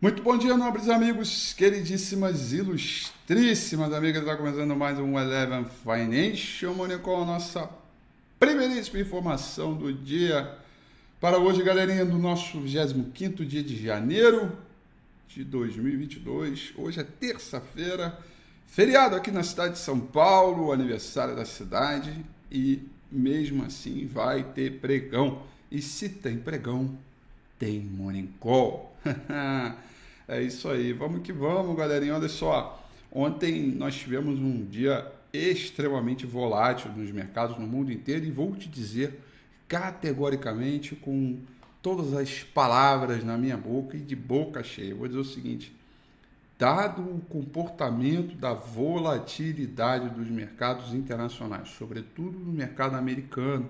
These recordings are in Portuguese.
Muito bom dia, nobres amigos, queridíssimas, ilustríssimas amigas. Está começando mais um Eleven Financial Money com a nossa primeiríssima informação do dia para hoje, galerinha, do nosso 25 dia de janeiro de 2022. Hoje é terça-feira, feriado aqui na cidade de São Paulo, aniversário da cidade e mesmo assim vai ter pregão. E se tem pregão, tem morning call. é isso aí, vamos que vamos, galerinha. Olha só, ontem nós tivemos um dia extremamente volátil nos mercados no mundo inteiro e vou te dizer categoricamente com todas as palavras na minha boca e de boca cheia. Vou dizer o seguinte: dado o comportamento da volatilidade dos mercados internacionais, sobretudo no mercado americano,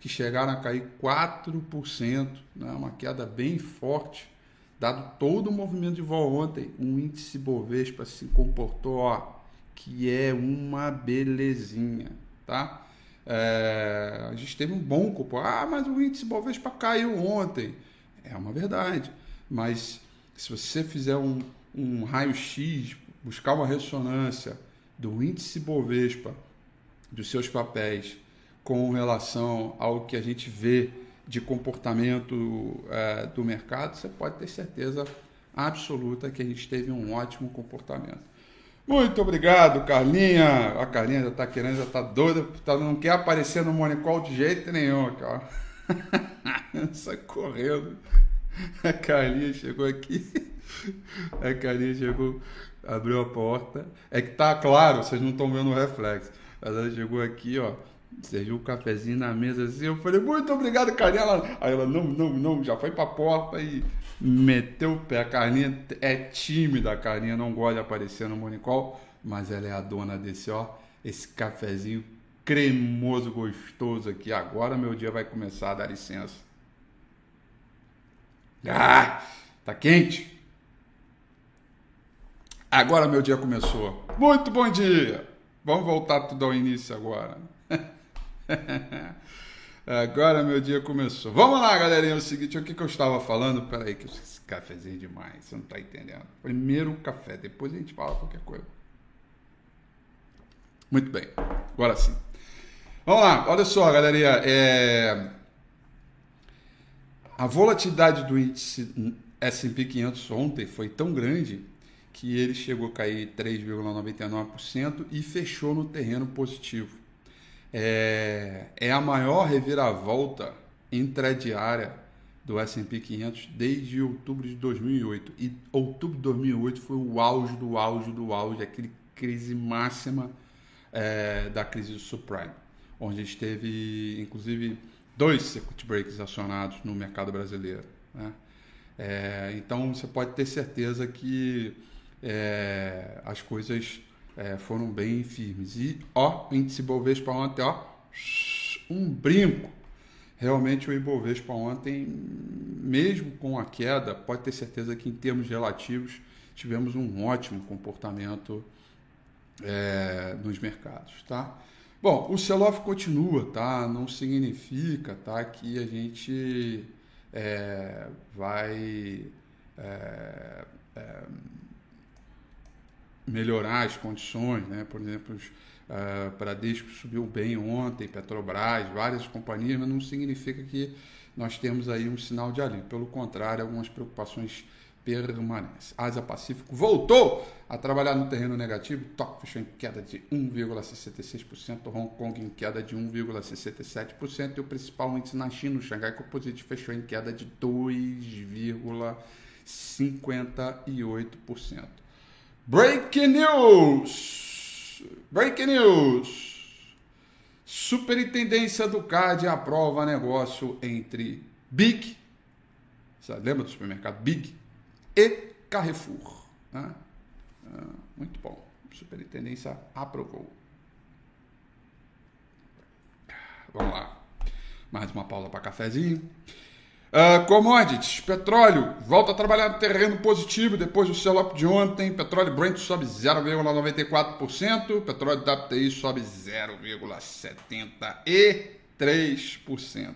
que chegaram a cair 4%, né, uma queda bem forte, dado todo o movimento de vol ontem, o índice Bovespa se comportou, ó, que é uma belezinha, tá? É, a gente teve um bom comportamento. Ah, mas o índice Bovespa caiu ontem. É uma verdade, mas se você fizer um, um raio-x, buscar uma ressonância do índice Bovespa, dos seus papéis, com relação ao que a gente vê de comportamento é, do mercado, você pode ter certeza absoluta que a gente teve um ótimo comportamento. Muito obrigado, Carlinha. A Carlinha já está querendo, já está doida, tá, não quer aparecer no Monicol de jeito nenhum, cara. Sai correndo. A Carlinha chegou aqui. A Carlinha chegou, abriu a porta. É que tá claro, vocês não estão vendo o reflexo. Mas ela chegou aqui, ó serviu um cafezinho na mesa assim. Eu falei, muito obrigado, Carlinha. Ela, aí ela, não, não, não, já foi pra porta e meteu o pé. A Carlinha é tímida, a Carlinha não gosta de aparecer no Monicol, mas ela é a dona desse, ó, esse cafezinho cremoso, gostoso aqui. Agora meu dia vai começar, dá licença. Ah, tá quente? Agora meu dia começou. Muito bom dia! Vamos voltar tudo ao início agora. Agora meu dia começou. Vamos lá, galerinha. É o seguinte, o que, eu estava falando? Peraí, que esse cafezinho demais, você não está entendendo. Primeiro o café, depois a gente fala qualquer coisa. Muito bem, agora sim. Vamos lá, olha só, galerinha. É... A volatilidade do índice S&P 500 ontem foi tão grande que ele chegou a cair 3,99% e fechou no terreno positivo é, é a maior reviravolta intradiária do S&P 500 desde outubro de 2008. E outubro de 2008 foi o auge do auge do auge, aquele crise máxima é, da crise do subprime, onde a gente teve, inclusive, dois circuit breaks acionados no mercado brasileiro. Né? É, então, você pode ter certeza que é, as coisas é, foram bem firmes. E, ó, o índice Bovespa ontem, ó, um brinco. Realmente o Ibovespa ontem, mesmo com a queda, pode ter certeza que em termos relativos tivemos um ótimo comportamento é, nos mercados, tá? Bom, o sell-off continua, tá? Não significa, tá, que a gente é, vai é, é melhorar as condições, né? Por exemplo, os, uh, Bradesco subiu bem ontem, Petrobras, várias companhias, mas não significa que nós temos aí um sinal de alívio. Pelo contrário, algumas preocupações permanecem. Ásia Pacífico voltou a trabalhar no terreno negativo. Tóquio fechou em queda de 1,66%, Hong Kong em queda de 1,67% e o principal índice na China, o Xangai Composite, fechou em queda de 2,58%. Breaking news! Breaking news! Superintendência do CAD aprova negócio entre Big, lembra do supermercado Big? E Carrefour. Né? Ah, muito bom. Superintendência aprovou. Vamos lá. Mais uma pausa para cafezinho. Uh, commodities, petróleo, volta a trabalhar no terreno positivo depois do sell-off de ontem. Petróleo Brent sobe 0,94%, petróleo WTI sobe 0,73%.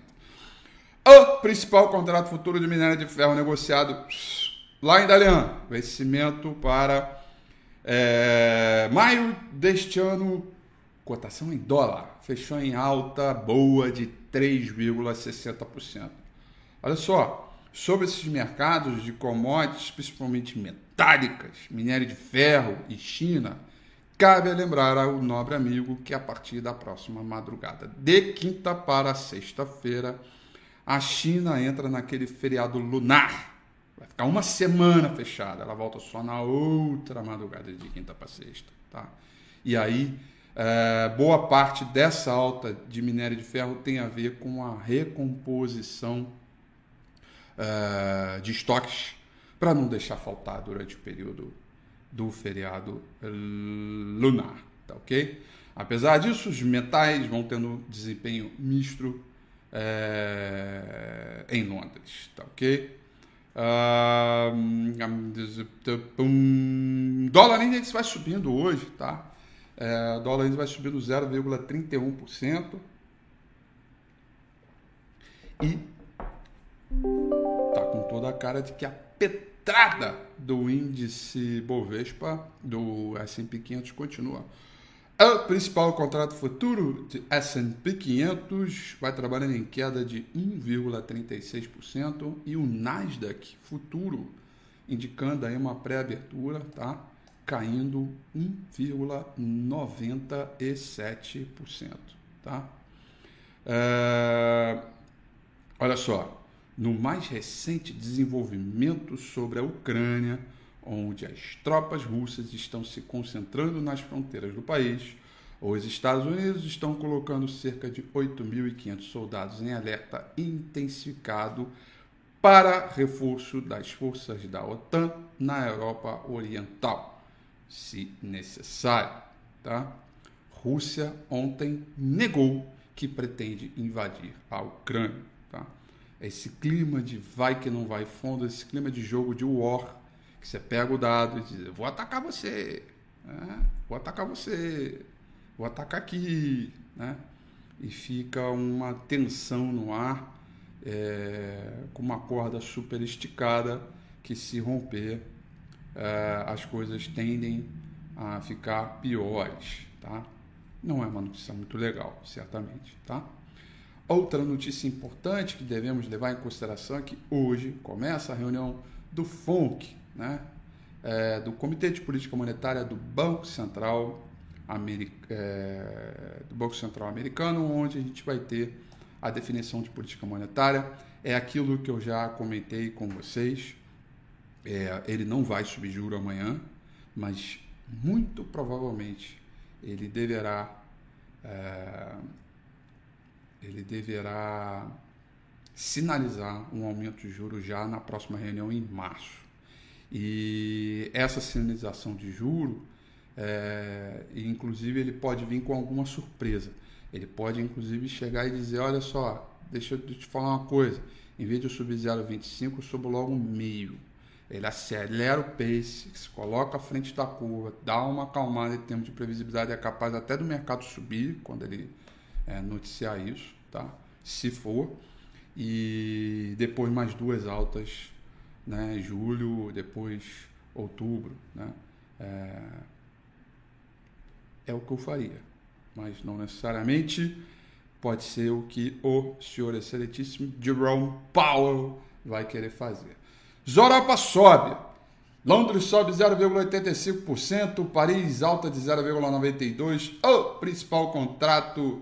O principal contrato futuro de minério de ferro negociado lá em Dalian, vencimento para é, maio deste ano, cotação em dólar, fechou em alta boa de 3,60%. Olha só, sobre esses mercados de commodities, principalmente metálicas, minério de ferro e China, cabe lembrar ao nobre amigo que a partir da próxima madrugada, de quinta para sexta-feira, a China entra naquele feriado lunar Vai ficar uma semana fechada, ela volta só na outra madrugada de quinta para sexta. Tá? E aí, é, boa parte dessa alta de minério de ferro tem a ver com a recomposição é, de estoques para não deixar faltar durante o período do feriado lunar, tá ok? Apesar disso, os metais vão tendo desempenho misto é, em Londres, tá ok? Uh, dólar index vai subindo hoje, tá? É, dólar index vai subindo 0,31% e toda a cara de que a petrada do índice Bovespa do S&P 500 continua o principal contrato futuro de S&P 500 vai trabalhando em queda de 1,36% e o Nasdaq futuro indicando aí uma pré-abertura, tá? Caindo 1,97%, tá? É... Olha só, no mais recente desenvolvimento sobre a Ucrânia, onde as tropas russas estão se concentrando nas fronteiras do país, os Estados Unidos estão colocando cerca de 8.500 soldados em alerta intensificado para reforço das forças da OTAN na Europa Oriental, se necessário. Tá? Rússia ontem negou que pretende invadir a Ucrânia. Tá? Esse clima de vai que não vai fundo, esse clima de jogo de war que você pega o dado e diz, vou atacar você, né? vou atacar você, vou atacar aqui, né? E fica uma tensão no ar, é, com uma corda super esticada, que se romper, é, as coisas tendem a ficar piores, tá? Não é uma notícia muito legal, certamente, tá? Outra notícia importante que devemos levar em consideração é que hoje começa a reunião do FONC, né, é, do Comitê de Política Monetária do Banco Central, é, do Banco Central Americano, onde a gente vai ter a definição de política monetária. É aquilo que eu já comentei com vocês. É, ele não vai subir juro amanhã, mas muito provavelmente ele deverá é, ele deverá sinalizar um aumento de juros já na próxima reunião em março. E essa sinalização de juro, é, inclusive, ele pode vir com alguma surpresa. Ele pode, inclusive, chegar e dizer: olha só, deixa eu te falar uma coisa. Em vez de eu subir 0,25, eu subo logo meio. Ele acelera o pace, se coloca à frente da curva, dá uma acalmada em termos de previsibilidade, é capaz até do mercado subir quando ele é, noticiar isso, tá? Se for. E depois mais duas altas né, julho, depois outubro, né? É, é o que eu faria, mas não necessariamente pode ser o que o senhor excelentíssimo Jerome Powell vai querer fazer. Europa sobe. Londres sobe 0,85%, Paris alta de 0,92%, o principal contrato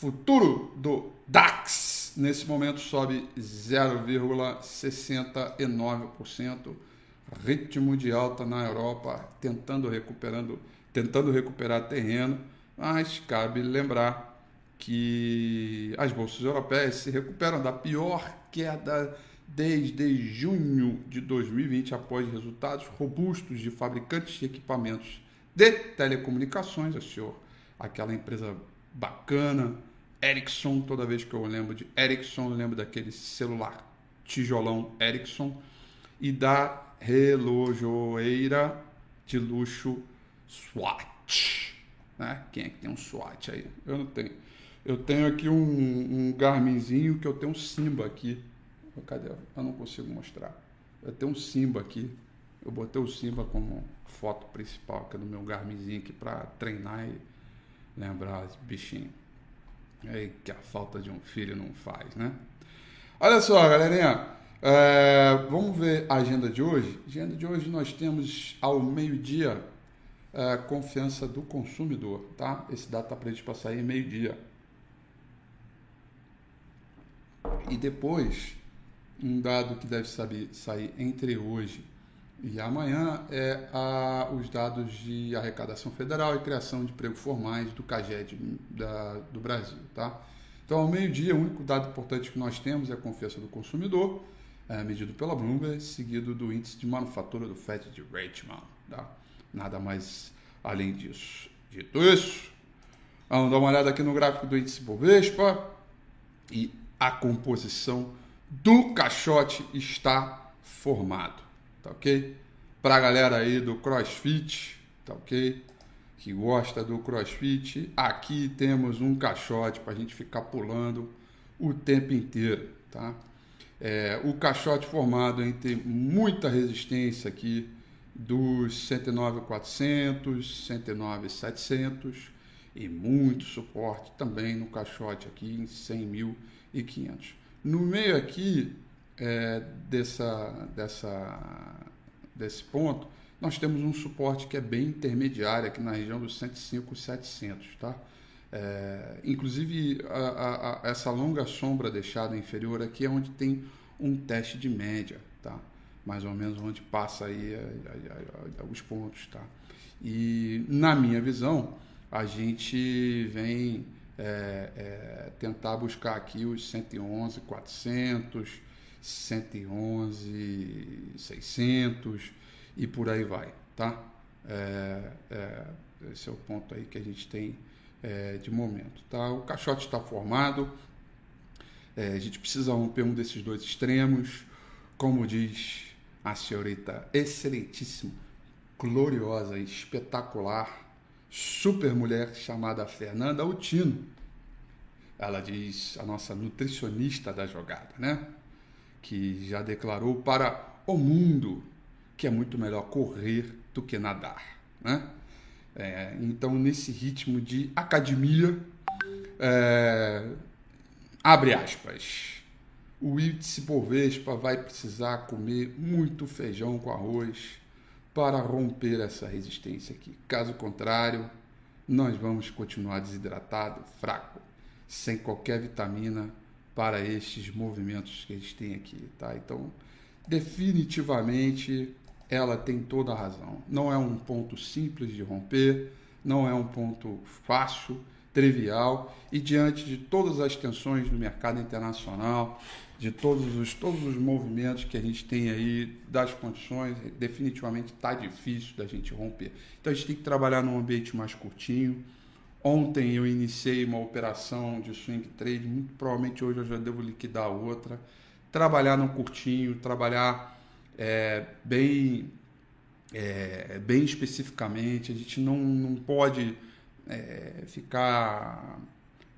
futuro do DAX. Nesse momento sobe 0,69%, ritmo de alta na Europa, tentando recuperando, tentando recuperar terreno, mas cabe lembrar que as bolsas europeias se recuperam da pior queda desde junho de 2020 após resultados robustos de fabricantes de equipamentos de telecomunicações, a senhor, aquela empresa bacana Ericsson, toda vez que eu lembro de Ericsson, lembro daquele celular tijolão Ericsson e da relojoeira de luxo Swatch. Né? Quem é que tem um Swatch aí? Eu não tenho. Eu tenho aqui um, um Garminzinho que eu tenho um Simba aqui. Cadê? Eu não consigo mostrar. Eu tenho um Simba aqui. Eu botei o Simba como foto principal aqui no meu Garminzinho aqui para treinar e lembrar os bichinhos. É que a falta de um filho não faz, né? Olha só, galerinha. É, vamos ver a agenda de hoje. Agenda de hoje nós temos ao meio-dia é, confiança do consumidor, tá? Esse dado está previsto para sair meio-dia. E depois, um dado que deve saber, sair entre hoje e amanhã é a, os dados de arrecadação federal e criação de emprego formais do CAGED da, do Brasil. Tá? Então, ao meio-dia, o único dado importante que nós temos é a confiança do consumidor, é, medido pela Bloomberg, seguido do índice de manufatura do FED de Richmond. Tá? Nada mais além disso. Dito isso, vamos dar uma olhada aqui no gráfico do índice Bovespa e a composição do caixote está formado tá ok? Para a galera aí do CrossFit, tá ok? Que gosta do CrossFit, aqui temos um caixote para a gente ficar pulando o tempo inteiro, tá? É, o caixote formado entre muita resistência aqui dos 109,400, 109,700 e muito suporte também no caixote aqui em 100.500. No meio aqui é, dessa, dessa, desse ponto, nós temos um suporte que é bem intermediário aqui na região dos 105 700, tá? É, inclusive, a, a, essa longa sombra deixada inferior aqui é onde tem um teste de média, tá? Mais ou menos onde passa aí a, os pontos, tá? E, na minha visão, a gente vem é, é, tentar buscar aqui os 111, 400, 111, 600 e por aí vai, tá? É, é, esse é o ponto aí que a gente tem é, de momento, tá? O caixote está formado, é, a gente precisa romper um desses dois extremos, como diz a senhorita excelentíssima, gloriosa, espetacular, super mulher chamada Fernanda Altino. Ela diz, a nossa nutricionista da jogada, né? Que já declarou para o mundo que é muito melhor correr do que nadar. Né? É, então, nesse ritmo de academia, é, abre aspas, o índice vai precisar comer muito feijão com arroz para romper essa resistência aqui. Caso contrário, nós vamos continuar desidratado, fraco, sem qualquer vitamina para estes movimentos que gente tem aqui, tá? Então, definitivamente ela tem toda a razão. Não é um ponto simples de romper, não é um ponto fácil, trivial e diante de todas as tensões do mercado internacional, de todos os todos os movimentos que a gente tem aí das condições, definitivamente está difícil da gente romper. Então a gente tem que trabalhar num ambiente mais curtinho Ontem eu iniciei uma operação de swing trade, muito provavelmente hoje eu já devo liquidar outra. Trabalhar no curtinho, trabalhar é, bem, é, bem especificamente. A gente não, não pode é, ficar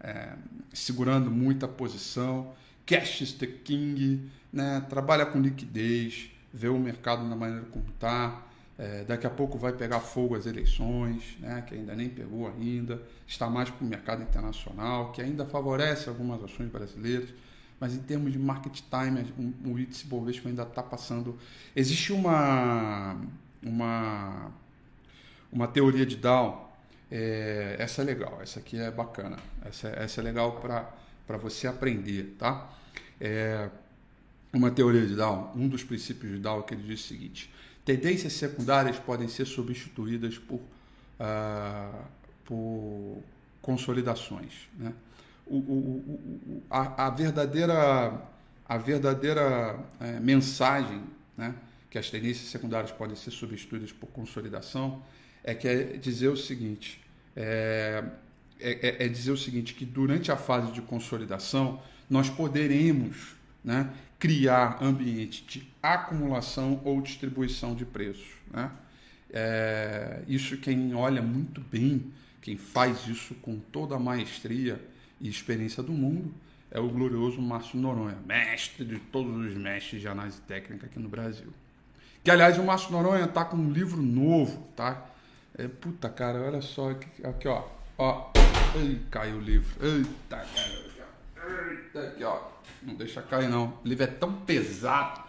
é, segurando muita posição. Cash is the king, né? trabalha com liquidez, vê o mercado na maneira como está é, daqui a pouco vai pegar fogo as eleições, né, que ainda nem pegou ainda, está mais para o mercado internacional, que ainda favorece algumas ações brasileiras, mas em termos de market time, o, índice Bovespa ainda está passando. Existe uma, uma, uma teoria de Dow, é, essa é legal, essa aqui é bacana, essa, essa é legal para você aprender, tá? É, uma teoria de Dow, um dos princípios de Dow que ele diz o seguinte: Tendências secundárias podem ser substituídas por, uh, por consolidações. Né? O, o, o, a, a, verdadeira, a verdadeira é, mensagem né, que as tendências secundárias podem ser substituídas por consolidação é que é dizer o seguinte, é, é, é dizer o seguinte, que durante a fase de consolidação nós poderemos né, criar ambiente de acumulação ou distribuição de preços. Né? É, isso quem olha muito bem, quem faz isso com toda a maestria e experiência do mundo, é o glorioso Márcio Noronha, mestre de todos os mestres de análise técnica aqui no Brasil. Que, aliás, o Márcio Noronha tá com um livro novo, tá? É, puta, cara, olha só aqui, aqui ó. Ó. Ei, caiu o livro. Eita, cara. Eita, aqui, ó. Não deixa cair, não. O livro é tão pesado.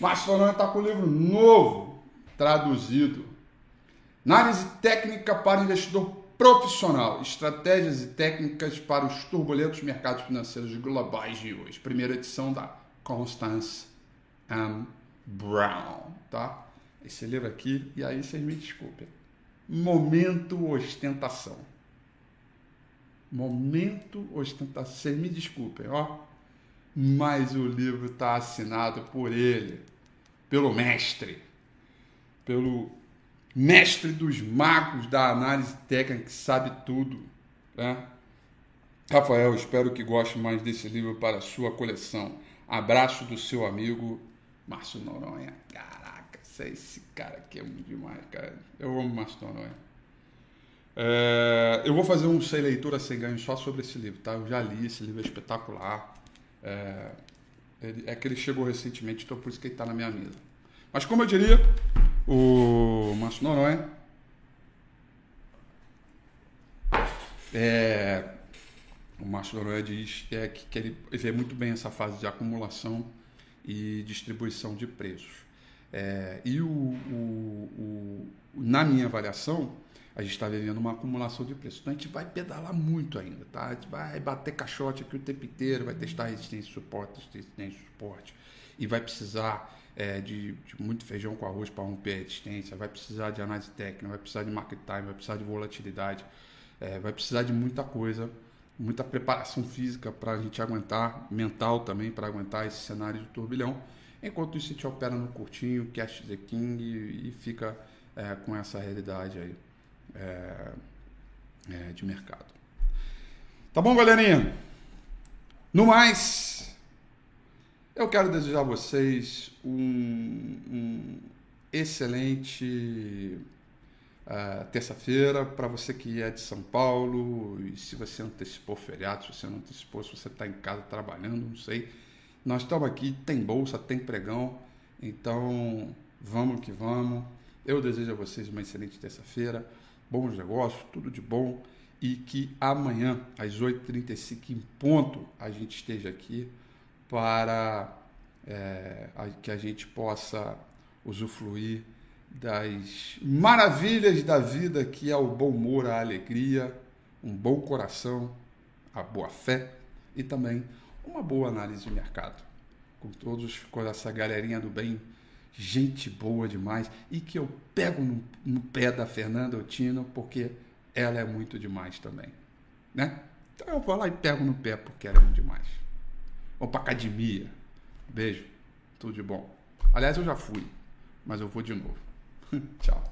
Márcio Noronha tá com um livro novo, traduzido. Análise técnica para investidor profissional. Estratégias e técnicas para os turbulentos mercados financeiros globais de hoje. Primeira edição da Constance M. Brown, tá? Esse livro aqui, e aí vocês me desculpem. Momento ostentação. Momento ostentação. Vocês me desculpem, ó. Mas o livro está assinado por ele, pelo mestre, pelo mestre dos magos da análise técnica que sabe tudo, né? Rafael, espero que goste mais desse livro para sua coleção. Abraço do seu amigo Márcio Noronha. Caraca, esse cara aqui é muito demais, cara. Eu amo Márcio Noronha. É, eu vou fazer um Sei Leitura Sem Ganho só sobre esse livro, tá? Eu já li, esse livro é espetacular. É, ele, é que ele chegou recentemente, então por isso que ele está na minha mesa. Mas como eu diria, o Márcio Noronha é, o Márcio Noronha diz é, que, que ele vê muito bem essa fase de acumulação e distribuição de preços. É, e o, o, o, na minha avaliação, a gente está vivendo uma acumulação de preços. Então a gente vai pedalar muito ainda, tá? A gente vai bater caixote aqui o tempo inteiro, vai testar resistência e suporte, resistência e suporte. E vai precisar é, de, de, muito feijão com arroz para romper a resistência, vai precisar de análise técnica, vai precisar de market time, vai precisar de volatilidade, é, vai precisar de muita coisa muita preparação física para a gente aguentar, mental também, para aguentar esse cenário de turbilhão. Enquanto isso, a gente opera no curtinho, cash the king e, e fica é, com essa realidade aí é, é, de mercado. Tá bom, galerinha? No mais, eu quero desejar a vocês um, um excelente uh, terça-feira, para você que é de São Paulo, e se você antecipou feriado, se você não antecipou, se você está em casa trabalhando, não sei. Nós estamos aqui, tem bolsa, tem pregão, então vamos que vamos. Eu desejo a vocês uma excelente terça-feira, bons negócios, tudo de bom e que amanhã, às 8h35 em ponto, a gente esteja aqui para é, que a gente possa usufruir das maravilhas da vida, que é o bom humor, a alegria, um bom coração, a boa fé e também uma boa análise de mercado. Com todos, com essa galerinha do bem, gente boa demais e que eu pego no, no pé da Fernanda Otino porque ela é muito demais também, né? Então eu vou lá e pego no pé porque ela é muito demais. Vamos para academia. Beijo. Tudo de bom. Aliás, eu já fui, mas eu vou de novo. Tchau.